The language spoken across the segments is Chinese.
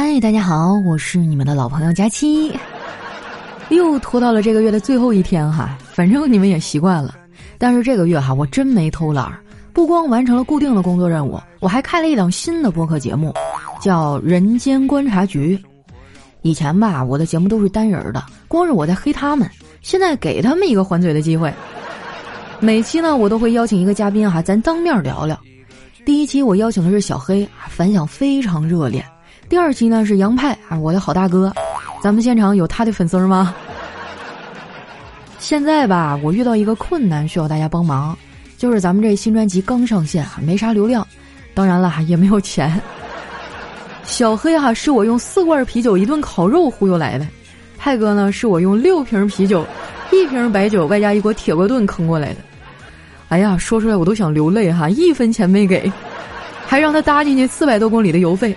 嗨，大家好，我是你们的老朋友佳期。又拖到了这个月的最后一天哈，反正你们也习惯了。但是这个月哈，我真没偷懒，不光完成了固定的工作任务，我还开了一档新的播客节目，叫《人间观察局》。以前吧，我的节目都是单人的，光是我在黑他们。现在给他们一个还嘴的机会。每期呢，我都会邀请一个嘉宾哈，咱当面聊聊。第一期我邀请的是小黑，反响非常热烈。第二期呢是杨派啊，我的好大哥。咱们现场有他的粉丝吗？现在吧，我遇到一个困难，需要大家帮忙，就是咱们这新专辑刚上线啊，没啥流量，当然了，也没有钱。小黑哈是我用四罐啤酒、一顿烤肉忽悠来的，派哥呢是我用六瓶啤酒、一瓶白酒外加一锅铁锅炖坑过来的。哎呀，说出来我都想流泪哈，一分钱没给，还让他搭进去四百多公里的油费。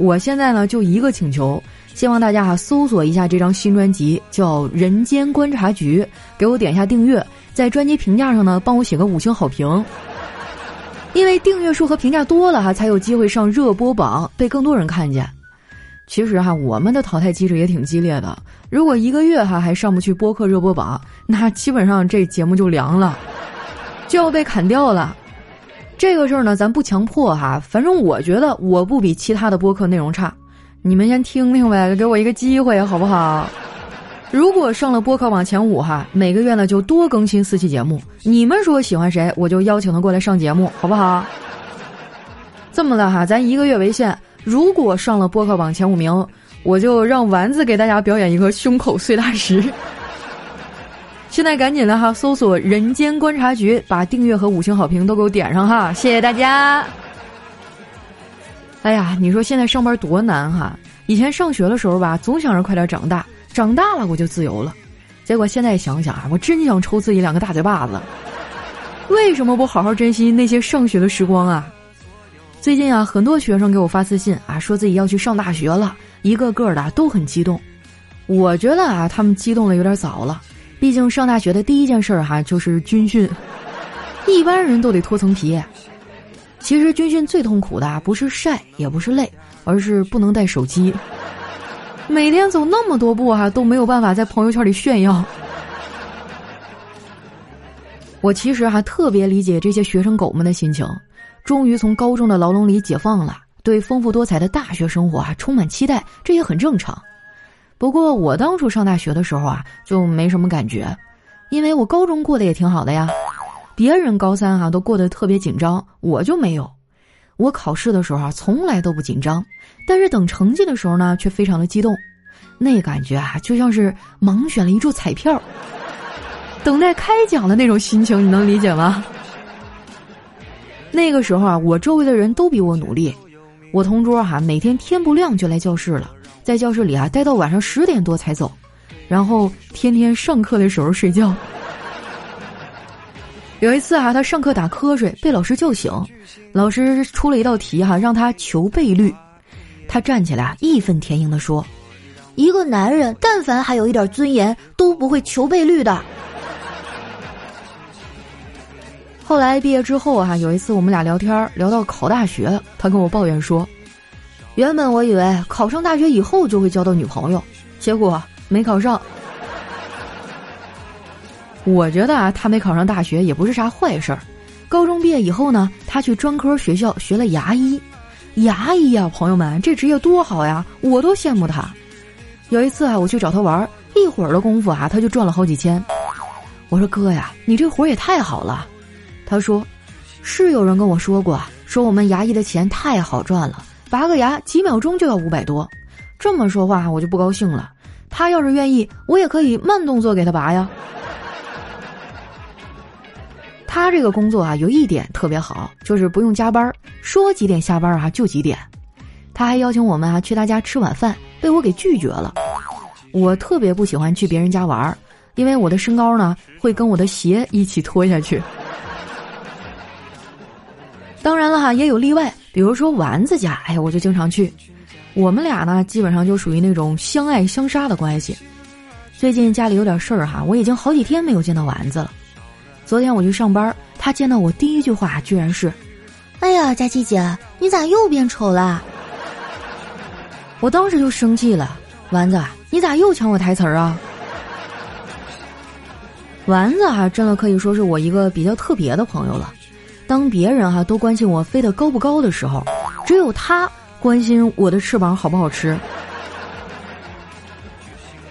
我现在呢就一个请求。希望大家哈搜索一下这张新专辑，叫《人间观察局》，给我点一下订阅，在专辑评价上呢帮我写个五星好评。因为订阅数和评价多了哈，才有机会上热播榜，被更多人看见。其实哈，我们的淘汰机制也挺激烈的。如果一个月哈还上不去播客热播榜，那基本上这节目就凉了，就要被砍掉了。这个事儿呢，咱不强迫哈，反正我觉得我不比其他的播客内容差。你们先听听呗，给我一个机会好不好？如果上了播客榜前五哈，每个月呢就多更新四期节目。你们说喜欢谁，我就邀请他过来上节目，好不好？这么的哈，咱一个月为限。如果上了播客榜前五名，我就让丸子给大家表演一个胸口碎大石。现在赶紧的哈，搜索“人间观察局”，把订阅和五星好评都给我点上哈，谢谢大家。哎呀，你说现在上班多难哈！以前上学的时候吧，总想着快点长大，长大了我就自由了。结果现在想想啊，我真想抽自己两个大嘴巴子。为什么不好好珍惜那些上学的时光啊？最近啊，很多学生给我发私信啊，说自己要去上大学了，一个个的都很激动。我觉得啊，他们激动的有点早了，毕竟上大学的第一件事儿哈就是军训，一般人都得脱层皮。其实军训最痛苦的不是晒，也不是累，而是不能带手机。每天走那么多步哈，都没有办法在朋友圈里炫耀。我其实还特别理解这些学生狗们的心情，终于从高中的牢笼里解放了，对丰富多彩的大学生活啊充满期待，这也很正常。不过我当初上大学的时候啊，就没什么感觉，因为我高中过得也挺好的呀。别人高三哈都过得特别紧张，我就没有。我考试的时候啊，从来都不紧张，但是等成绩的时候呢，却非常的激动。那感觉啊，就像是盲选了一注彩票，等待开奖的那种心情，你能理解吗？那个时候啊，我周围的人都比我努力。我同桌哈，每天天不亮就来教室了，在教室里啊待到晚上十点多才走，然后天天上课的时候睡觉。有一次哈，他上课打瞌睡，被老师叫醒。老师出了一道题哈，让他求倍率。他站起来，义愤填膺地说：“一个男人，但凡还有一点尊严，都不会求倍率的。”后来毕业之后哈，有一次我们俩聊天，聊到考大学，他跟我抱怨说：“原本我以为考上大学以后就会交到女朋友，结果没考上。”我觉得啊，他没考上大学也不是啥坏事儿。高中毕业以后呢，他去专科学校学了牙医。牙医呀，朋友们，这职业多好呀，我都羡慕他。有一次啊，我去找他玩，一会儿的功夫啊，他就赚了好几千。我说哥呀，你这活儿也太好了。他说，是有人跟我说过，说我们牙医的钱太好赚了，拔个牙几秒钟就要五百多。这么说话我就不高兴了。他要是愿意，我也可以慢动作给他拔呀。他这个工作啊，有一点特别好，就是不用加班，说几点下班啊就几点。他还邀请我们啊去他家吃晚饭，被我给拒绝了。我特别不喜欢去别人家玩，因为我的身高呢会跟我的鞋一起拖下去。当然了哈，也有例外，比如说丸子家，哎呀，我就经常去。我们俩呢，基本上就属于那种相爱相杀的关系。最近家里有点事儿哈，我已经好几天没有见到丸子了。昨天我去上班，他见到我第一句话居然是：“哎呀，佳琪姐，你咋又变丑了？”我当时就生气了，丸子，你咋又抢我台词儿啊？丸子哈，真的可以说是我一个比较特别的朋友了。当别人哈都关心我飞得高不高的时候，只有他关心我的翅膀好不好吃。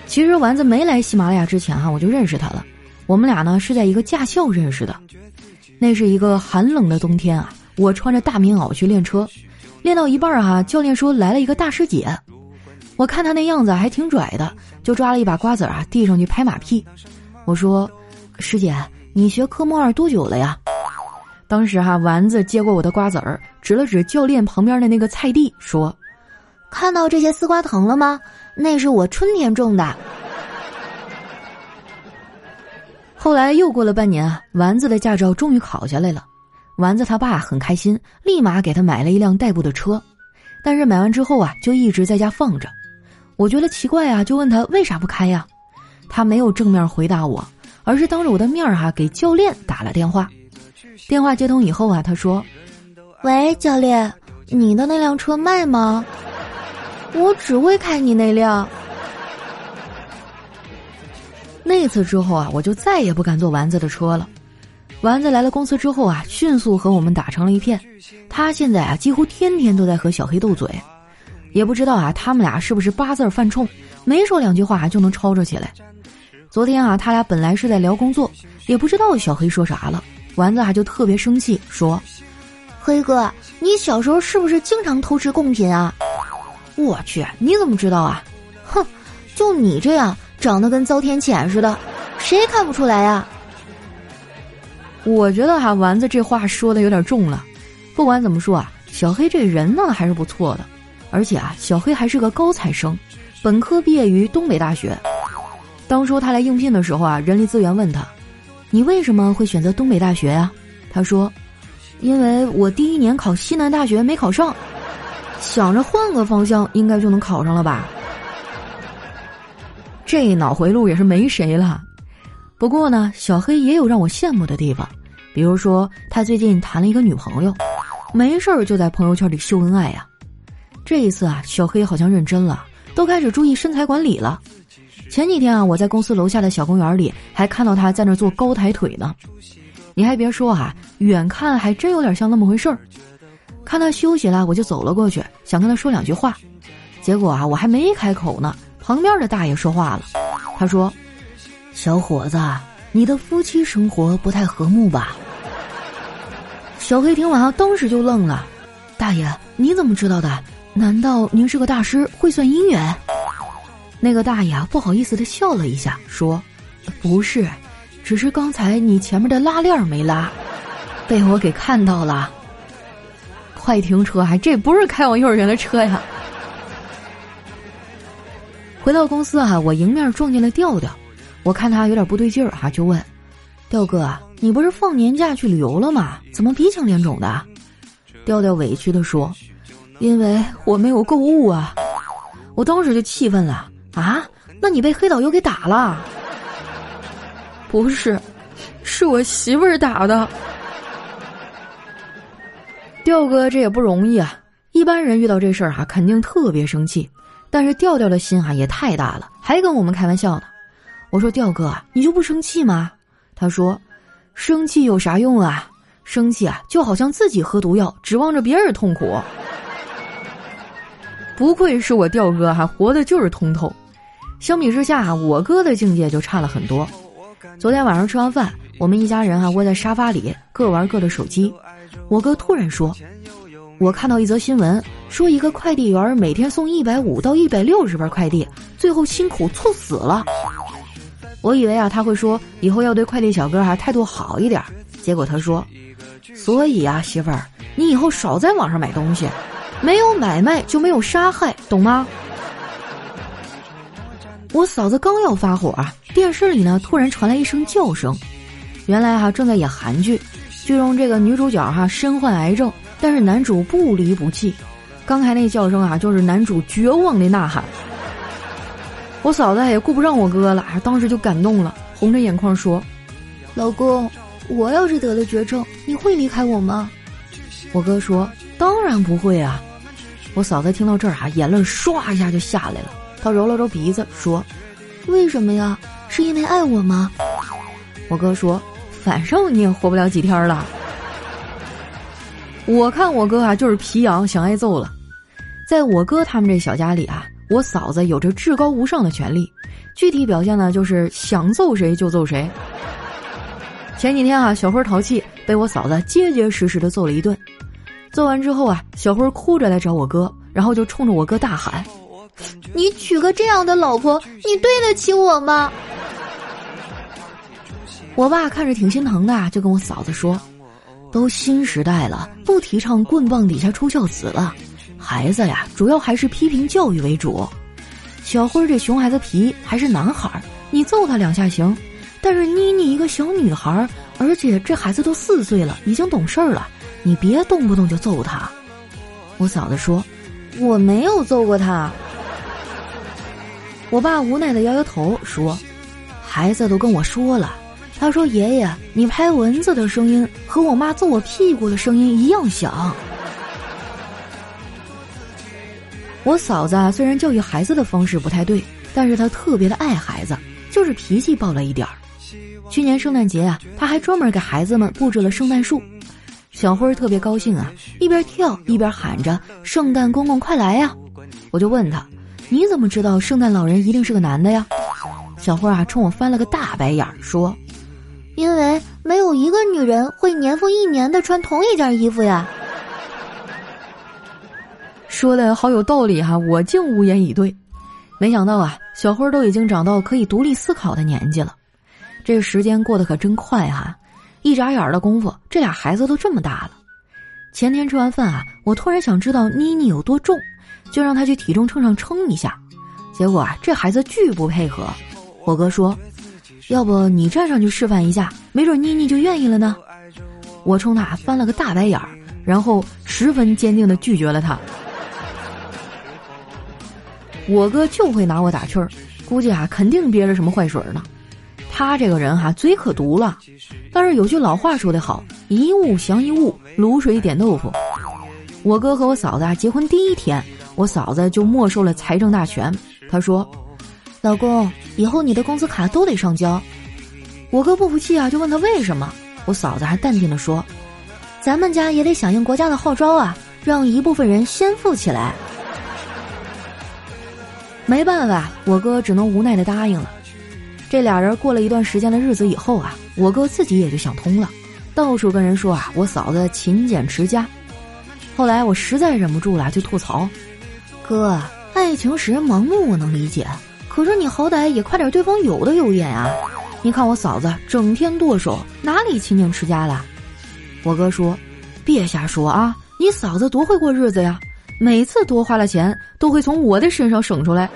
其实丸子没来喜马拉雅之前哈，我就认识他了。我们俩呢是在一个驾校认识的。那是一个寒冷的冬天啊，我穿着大棉袄去练车，练到一半儿哈，教练说来了一个大师姐。我看他那样子还挺拽的，就抓了一把瓜子啊，递上去拍马屁。我说：“师姐，你学科目二多久了呀？”当时哈，丸子接过我的瓜子儿，指了指教练旁边的那个菜地，说：“看到这些丝瓜藤了吗？那是我春天种的。”后来又过了半年啊，丸子的驾照终于考下来了。丸子他爸很开心，立马给他买了一辆代步的车。但是买完之后啊，就一直在家放着。我觉得奇怪啊，就问他为啥不开呀？他没有正面回答我，而是当着我的面儿哈给教练打了电话。电话接通以后啊，他说：“喂，教练，你的那辆车卖吗？我只会开你那辆。”那次之后啊，我就再也不敢坐丸子的车了。丸子来了公司之后啊，迅速和我们打成了一片。他现在啊，几乎天天都在和小黑斗嘴，也不知道啊，他们俩是不是八字犯冲，没说两句话就能吵吵起来。昨天啊，他俩本来是在聊工作，也不知道小黑说啥了。丸子啊就特别生气，说：“黑哥，你小时候是不是经常偷吃贡品啊？”我去，你怎么知道啊？哼，就你这样长得跟遭天谴似的，谁看不出来呀？我觉得哈，丸子这话说的有点重了。不管怎么说啊，小黑这人呢还是不错的，而且啊，小黑还是个高材生，本科毕业于东北大学。当初他来应聘的时候啊，人力资源问他。你为什么会选择东北大学呀？他说：“因为我第一年考西南大学没考上，想着换个方向应该就能考上了吧。”这脑回路也是没谁了。不过呢，小黑也有让我羡慕的地方，比如说他最近谈了一个女朋友，没事儿就在朋友圈里秀恩爱呀。这一次啊，小黑好像认真了，都开始注意身材管理了。前几天啊，我在公司楼下的小公园里还看到他在那做高抬腿呢。你还别说啊，远看还真有点像那么回事儿。看他休息了，我就走了过去，想跟他说两句话。结果啊，我还没开口呢，旁边的大爷说话了。他说：“小伙子，你的夫妻生活不太和睦吧？”小黑听完，当时就愣了。大爷，你怎么知道的？难道您是个大师，会算姻缘？那个大爷，不好意思的笑了一下，说：“不是，只是刚才你前面的拉链没拉，被我给看到了。快停车！还这不是开往幼儿园的车呀！”回到公司啊，我迎面撞见了调调，我看他有点不对劲儿啊，就问：“调哥，你不是放年假去旅游了吗？怎么鼻青脸肿的？”调调委屈的说：“因为我没有购物啊！”我当时就气愤了。啊，那你被黑导游给打了？不是，是我媳妇儿打的。调哥这也不容易啊，一般人遇到这事儿哈，肯定特别生气。但是调调的心啊也太大了，还跟我们开玩笑呢。我说调哥，你就不生气吗？他说，生气有啥用啊？生气啊，就好像自己喝毒药，指望着别人痛苦。不愧是我调哥哈，活的就是通透。相比之下，我哥的境界就差了很多。昨天晚上吃完饭，我们一家人啊窝在沙发里，各玩各的手机。我哥突然说：“我看到一则新闻，说一个快递员每天送一百五到一百六十份快递，最后辛苦猝死了。”我以为啊他会说以后要对快递小哥还态度好一点，结果他说：“所以啊媳妇儿，你以后少在网上买东西。”没有买卖就没有杀害，懂吗？我嫂子刚要发火啊，电视里呢突然传来一声叫声，原来哈正在演韩剧，剧中这个女主角哈身患癌症，但是男主不离不弃。刚才那叫声啊，就是男主绝望的呐喊。我嫂子也顾不上我哥了，当时就感动了，红着眼眶说：“老公，我要是得了绝症，你会离开我吗？”我哥说：“当然不会啊。”我嫂子听到这儿啊，眼泪唰一下就下来了。她揉了揉鼻子说：“为什么呀？是因为爱我吗？”我哥说：“反正你也活不了几天了。”我看我哥啊，就是皮痒，想挨揍了。在我哥他们这小家里啊，我嫂子有着至高无上的权利，具体表现呢，就是想揍谁就揍谁。前几天啊，小辉淘气，被我嫂子结结实实的揍了一顿。揍完之后啊，小辉哭着来找我哥，然后就冲着我哥大喊：“你娶个这样的老婆，你对得起我吗？”我爸看着挺心疼的，就跟我嫂子说。都新时代了，不提倡棍棒底下出孝子了。孩子呀，主要还是批评教育为主。小辉这熊孩子皮还是男孩，你揍他两下行。但是妮妮一个小女孩，而且这孩子都四岁了，已经懂事儿了，你别动不动就揍他。我嫂子说：“我没有揍过他。”我爸无奈的摇摇头说：“孩子都跟我说了。”他说：“爷爷，你拍蚊子的声音和我妈揍我屁股的声音一样响。”我嫂子啊，虽然教育孩子的方式不太对，但是她特别的爱孩子，就是脾气暴了一点儿。去年圣诞节啊，她还专门给孩子们布置了圣诞树。小辉儿特别高兴啊，一边跳一边喊着：“圣诞公公快来呀！”我就问他：“你怎么知道圣诞老人一定是个男的呀？”小辉儿啊，冲我翻了个大白眼儿，说。因为没有一个女人会年复一年的穿同一件衣服呀。说的好有道理哈，我竟无言以对。没想到啊，小辉都已经长到可以独立思考的年纪了。这个时间过得可真快哈，一眨眼的功夫，这俩孩子都这么大了。前天吃完饭啊，我突然想知道妮妮有多重，就让她去体重秤上称一下。结果啊，这孩子巨不配合。我哥说。要不你站上去示范一下，没准妮妮就愿意了呢。我冲他翻了个大白眼儿，然后十分坚定的拒绝了他。我哥就会拿我打趣儿，估计啊肯定憋着什么坏水呢。他这个人哈嘴可毒了，但是有句老话说得好，一物降一物，卤水点豆腐。我哥和我嫂子啊结婚第一天，我嫂子就没收了财政大权。他说。老公，以后你的工资卡都得上交。我哥不服气啊，就问他为什么。我嫂子还淡定的说：“咱们家也得响应国家的号召啊，让一部分人先富起来。”没办法，我哥只能无奈的答应了。这俩人过了一段时间的日子以后啊，我哥自己也就想通了，到处跟人说啊，我嫂子勤俭持家。后来我实在忍不住了，就吐槽：“哥，爱情使人盲目，我能理解。”可是你好歹也快点对方有的有眼啊！你看我嫂子整天剁手，哪里勤俭持家了？我哥说：“别瞎说啊！你嫂子多会过日子呀，每次多花了钱都会从我的身上省出来。”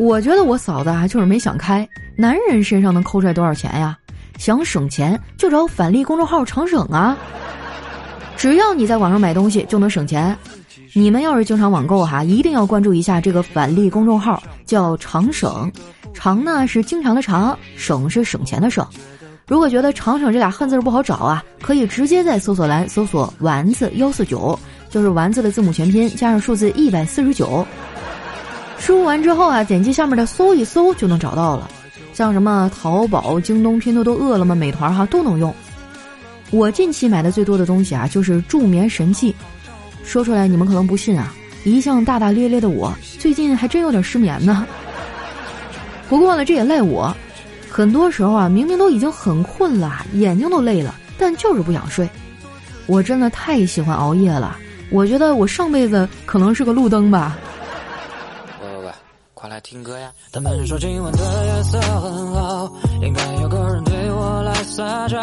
我觉得我嫂子啊就是没想开，男人身上能抠出来多少钱呀？想省钱就找返利公众号长省啊！只要你在网上买东西就能省钱。你们要是经常网购哈，一定要关注一下这个返利公众号，叫长省，长呢是经常的长，省是省钱的省。如果觉得长省这俩汉字不好找啊，可以直接在搜索栏搜索丸子幺四九，就是丸子的字母全拼加上数字一百四十九。输入完之后啊，点击下面的搜一搜就能找到了，像什么淘宝、京东、拼多多、饿了么、美团哈都能用。我近期买的最多的东西啊，就是助眠神器。说出来你们可能不信啊！一向大大咧咧的我，最近还真有点失眠呢。不过呢，这也赖我，很多时候啊，明明都已经很困了，眼睛都累了，但就是不想睡。我真的太喜欢熬夜了，我觉得我上辈子可能是个路灯吧。快来听歌呀！他们说今晚的夜色很好，应该有个人对我来撒娇。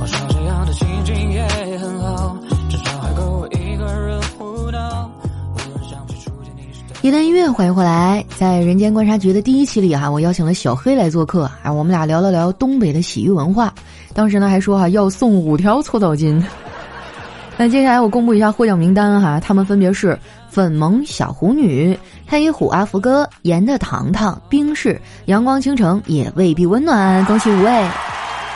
我说这样的情景也很好。至少还够我一个人胡闹。一段音乐，欢迎回来。在人间观察局的第一期里哈，我邀请了小黑来做客，啊，我们俩聊了聊东北的洗浴文化。当时呢还说哈要送五条搓澡巾。那接下来我公布一下获奖名单哈，他们分别是粉萌小狐女、黑虎阿福哥、盐的糖糖、冰室、阳光倾城也未必温暖，恭喜五位。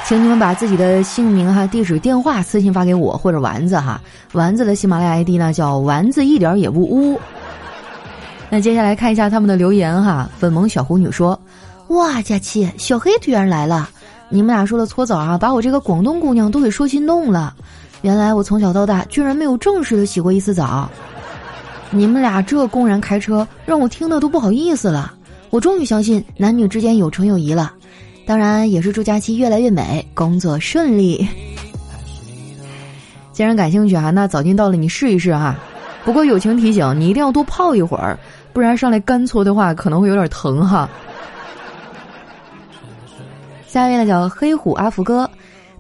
请你们把自己的姓名哈、地址、电话私信发给我或者丸子哈。丸子的喜马拉雅 ID 呢叫丸子一点也不污。那接下来看一下他们的留言哈。粉萌小狐女说：“哇，佳期，小黑居然来了！你们俩说的搓澡啊，把我这个广东姑娘都给说心动了。原来我从小到大居然没有正式的洗过一次澡。你们俩这公然开车，让我听的都不好意思了。我终于相信男女之间有纯友谊了。”当然也是祝佳期越来越美，工作顺利。既然感兴趣哈，那早进到了你试一试哈。不过友情提醒，你一定要多泡一会儿，不然上来干搓的话可能会有点疼哈。下一位呢叫黑虎阿福哥，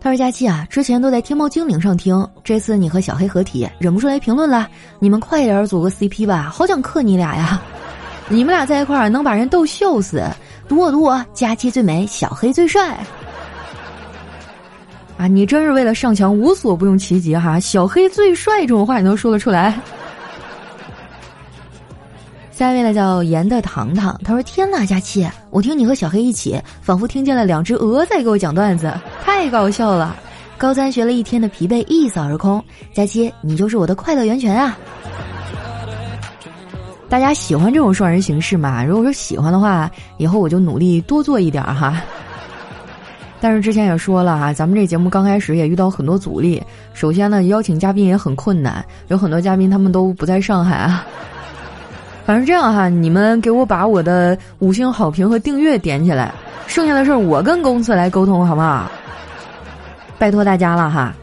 他说佳期啊，之前都在天猫精灵上听，这次你和小黑合体，忍不住来评论了。你们快点组个 CP 吧，好想克你俩呀！你们俩在一块儿能把人逗笑死。赌我赌我，佳期最美，小黑最帅。啊，你真是为了上墙无所不用其极哈！小黑最帅这种话你都说得出来。下一位呢叫盐的糖糖，他说：“天哪，佳期，我听你和小黑一起，仿佛听见了两只鹅在给我讲段子，太搞笑了！高三学了一天的疲惫一扫而空，佳期，你就是我的快乐源泉啊！”大家喜欢这种双人形式吗？如果说喜欢的话，以后我就努力多做一点哈。但是之前也说了哈，咱们这节目刚开始也遇到很多阻力。首先呢，邀请嘉宾也很困难，有很多嘉宾他们都不在上海啊。反正这样哈，你们给我把我的五星好评和订阅点起来，剩下的事儿我跟公司来沟通，好不好？拜托大家了哈。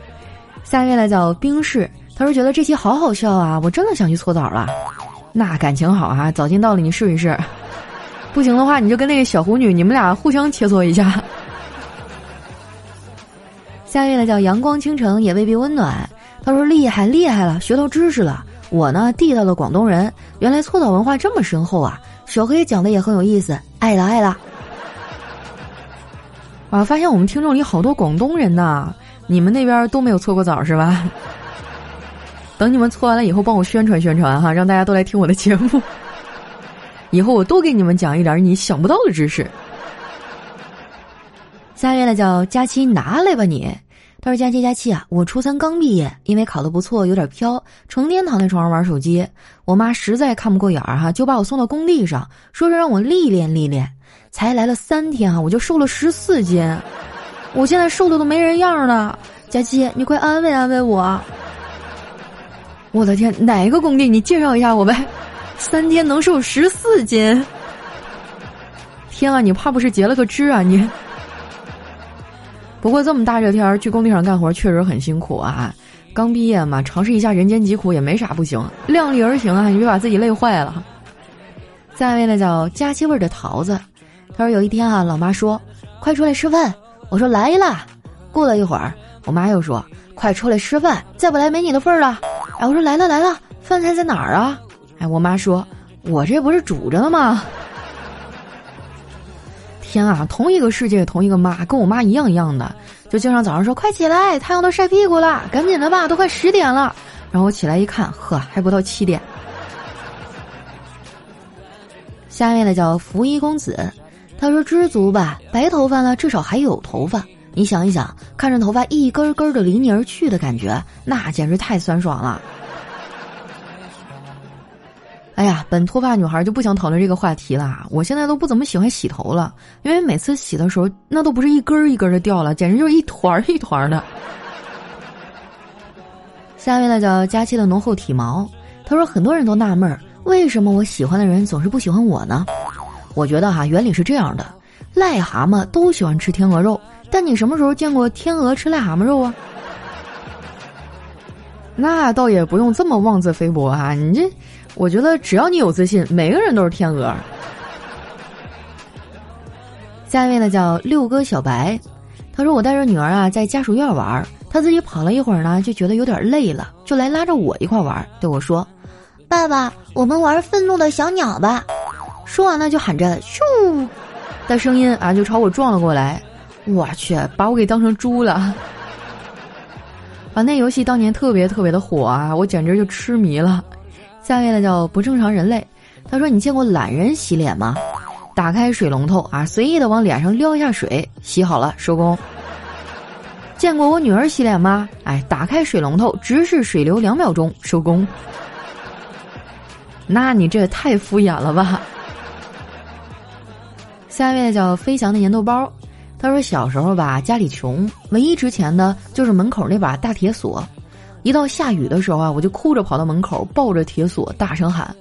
下一位呢叫冰室，他说觉得这期好好笑啊，我真的想去搓澡了。那感情好哈，早进到了你试一试，不行的话你就跟那个小狐女，你们俩互相切磋一下。下一位呢叫阳光倾城也未必温暖，他说厉害厉害了，学到知识了。我呢地道的广东人，原来搓澡文化这么深厚啊！小黑讲的也很有意思，爱了爱了。啊，发现我们听众里好多广东人呐，你们那边都没有搓过澡是吧？等你们搓完了以后，帮我宣传宣传哈，让大家都来听我的节目。以后我多给你们讲一点你想不到的知识。下一位呢叫佳期，拿来吧你。他说：“佳期佳期啊，我初三刚毕业，因为考得不错，有点飘，成天躺在床上玩手机。我妈实在看不过眼儿哈，就把我送到工地上，说是让我历练历练。才来了三天啊，我就瘦了十四斤，我现在瘦的都没人样了。佳期，你快安慰安慰我。”我的天，哪个工地？你介绍一下我呗。三天能瘦十四斤，天啊！你怕不是截了个肢啊你？不过这么大热天儿去工地上干活确实很辛苦啊。刚毕业嘛，尝试一下人间疾苦也没啥不行。量力而行啊，你别把自己累坏了。下一位呢叫佳期味的桃子，他说有一天啊，老妈说快出来吃饭，我说来啦。过了一会儿，我妈又说快出来吃饭，再不来没你的份儿了。哎，我说来了来了，饭菜在哪儿啊？哎，我妈说，我这不是煮着呢吗？天啊，同一个世界，同一个妈，跟我妈一样一样的，就经常早上说快起来，太阳都晒屁股了，赶紧的吧，都快十点了。然后我起来一看，呵，还不到七点。下面的叫福衣公子，他说知足吧，白头发了至少还有头发。你想一想，看着头发一根根的离你而去的感觉，那简直太酸爽了。哎呀，本脱发女孩就不想讨论这个话题了。我现在都不怎么喜欢洗头了，因为每次洗的时候，那都不是一根一根的掉了，简直就是一团一团的。下面呢叫佳期的浓厚体毛，他说很多人都纳闷儿，为什么我喜欢的人总是不喜欢我呢？我觉得哈，原理是这样的：癞蛤蟆都喜欢吃天鹅肉。但你什么时候见过天鹅吃癞蛤蟆肉啊？那倒也不用这么妄自菲薄啊。你这，我觉得只要你有自信，每个人都是天鹅。下一位呢叫六哥小白，他说我带着女儿啊在家属院玩，他自己跑了一会儿呢，就觉得有点累了，就来拉着我一块玩，对我说：“爸爸，我们玩愤怒的小鸟吧。”说完了就喊着“咻”的声音啊，就朝我撞了过来。我去，把我给当成猪了！啊，那游戏当年特别特别的火啊，我简直就痴迷了。下面呢叫不正常人类，他说：“你见过懒人洗脸吗？打开水龙头啊，随意的往脸上撩一下水，洗好了收工。”见过我女儿洗脸吗？哎，打开水龙头，直视水流两秒钟，收工。那你这也太敷衍了吧？下一位叫飞翔的粘豆包，他说小时候吧，家里穷，唯一值钱的就是门口那把大铁锁。一到下雨的时候啊，我就哭着跑到门口，抱着铁锁，大声喊：“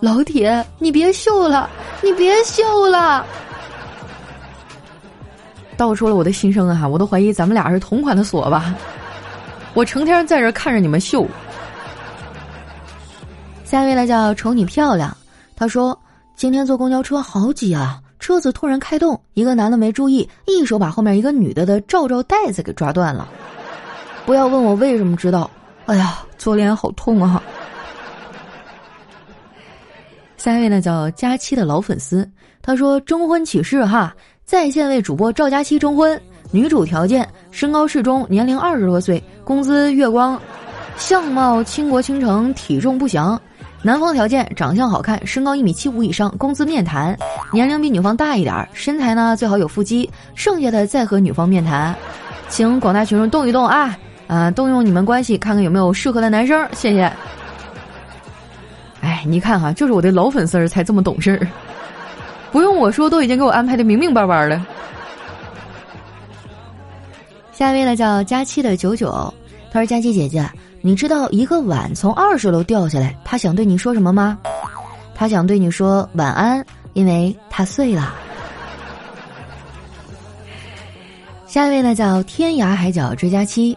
老铁，你别锈了，你别锈了！”道出了我的心声啊！我都怀疑咱们俩是同款的锁吧？我成天在这看着你们秀。下一位呢叫瞅你漂亮，他说今天坐公交车好挤啊，车子突然开动，一个男的没注意，一手把后面一个女的的罩罩带子给抓断了。不要问我为什么知道，哎呀，左脸好痛啊！下一位呢叫佳期的老粉丝，他说征婚启事哈。在线为主播赵佳期征婚，女主条件：身高适中，年龄二十多岁，工资月光，相貌倾国倾城，体重不详。男方条件：长相好看，身高一米七五以上，工资面谈，年龄比女方大一点，身材呢最好有腹肌，剩下的再和女方面谈。请广大群众动一动啊，啊，动用你们关系，看看有没有适合的男生，谢谢。哎，你看哈，就是我的老粉丝儿才这么懂事儿。不用我说，都已经给我安排的明明白白了。下一位呢叫佳期的九九，他说：“佳期姐姐，你知道一个碗从二十楼掉下来，他想对你说什么吗？他想对你说晚安，因为它碎了。”下一位呢叫天涯海角追佳期，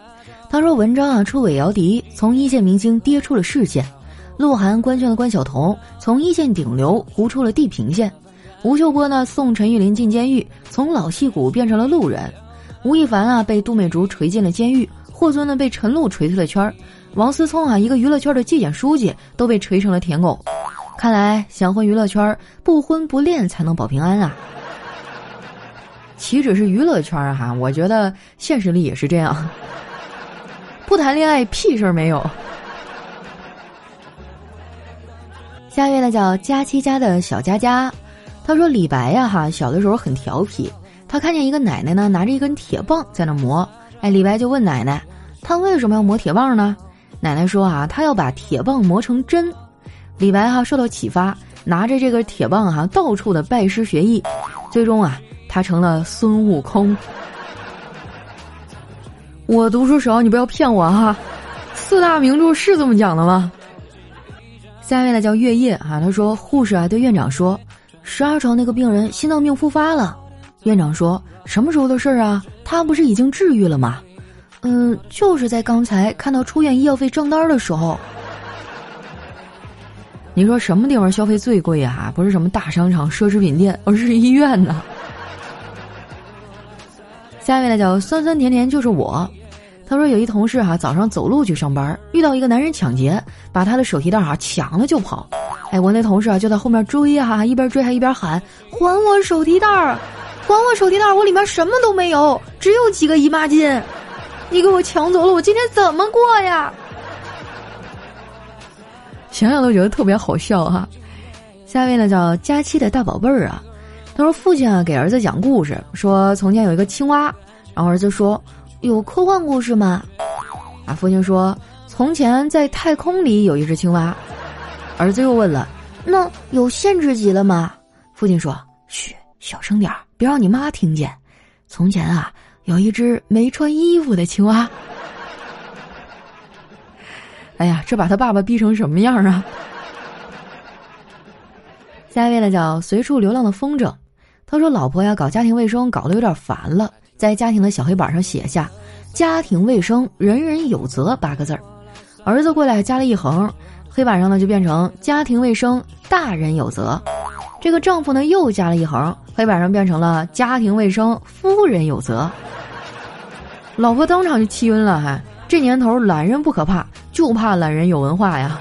他说：“文章啊出韦瑶迪，从一线明星跌出了市线；鹿晗官宣了关晓彤，从一线顶流糊出了地平线。”吴秀波呢送陈玉林进监狱，从老戏骨变成了路人；吴亦凡啊被杜美竹锤进了监狱，霍尊呢被陈露锤退了圈儿，王思聪啊一个娱乐圈的纪检书记都被锤成了舔狗。看来想混娱乐圈，不婚不恋才能保平安啊！岂止是娱乐圈哈，我觉得现实里也是这样，不谈恋爱屁事儿没有。下一位呢叫佳期家的小佳佳。他说：“李白呀，哈，小的时候很调皮。他看见一个奶奶呢，拿着一根铁棒在那磨。哎，李白就问奶奶，他为什么要磨铁棒呢？奶奶说啊，他要把铁棒磨成针。李白哈受到启发，拿着这个铁棒哈，到处的拜师学艺，最终啊，他成了孙悟空。我读书少，你不要骗我哈。四大名著是这么讲的吗？下一位呢叫月夜啊，他说护士啊对院长说。”十二床那个病人心脏病复发了，院长说什么时候的事儿啊？他不是已经治愈了吗？嗯，就是在刚才看到出院医药费账单的时候。你说什么地方消费最贵啊？不是什么大商场、奢侈品店，而是医院呢。下一位呢叫酸酸甜甜就是我，他说有一同事哈早上走路去上班，遇到一个男人抢劫，把他的手提袋哈抢了就跑。哎，我那同事啊，就在后面追呀，一边追还一边喊：“还我手提袋儿，还我手提袋儿！我里面什么都没有，只有几个姨妈巾，你给我抢走了，我今天怎么过呀？”想想都觉得特别好笑哈。下一位呢叫佳期的大宝贝儿啊，他说父亲啊给儿子讲故事，说从前有一个青蛙，然后儿子说：“有科幻故事吗？”啊，父亲说：“从前在太空里有一只青蛙。”儿子又问了：“那有限制级了吗？”父亲说：“嘘，小声点儿，别让你妈听见。从前啊，有一只没穿衣服的青蛙。哎呀，这把他爸爸逼成什么样啊？”下一位呢，叫随处流浪的风筝。他说：“老婆呀，搞家庭卫生搞得有点烦了，在家庭的小黑板上写下‘家庭卫生人人有责’八个字儿。儿子过来加了一横。”黑板上呢就变成家庭卫生大人有责，这个丈夫呢又加了一横，黑板上变成了家庭卫生夫人有责。老婆当场就气晕了，还这年头懒人不可怕，就怕懒人有文化呀。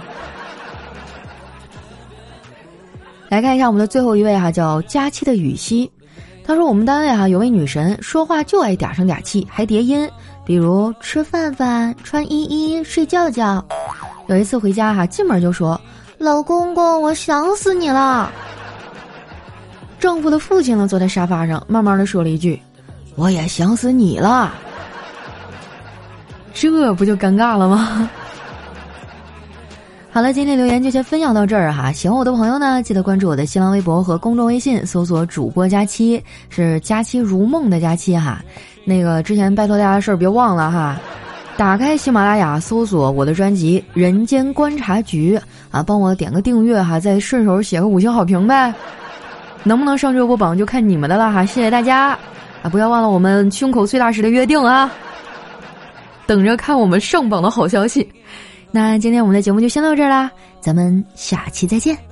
来看一下我们的最后一位哈，叫佳期的雨熙，他说我们单位哈有位女神说话就爱嗲声嗲气，还叠音，比如吃饭饭、穿衣衣、睡觉觉。有一次回家哈，进门就说：“老公公，我想死你了。”丈夫的父亲呢，坐在沙发上，慢慢的说了一句：“我也想死你了。”这不就尴尬了吗？好了，今天留言就先分享到这儿哈。喜欢我的朋友呢，记得关注我的新浪微博和公众微信，搜索“主播佳期”，是“佳期如梦”的佳期哈。那个之前拜托大家的事儿别忘了哈。打开喜马拉雅，搜索我的专辑《人间观察局》啊，帮我点个订阅哈，再顺手写个五星好评呗。能不能上热播榜就看你们的了哈，谢谢大家啊！不要忘了我们胸口碎大石的约定啊，等着看我们上榜的好消息。那今天我们的节目就先到这儿啦，咱们下期再见。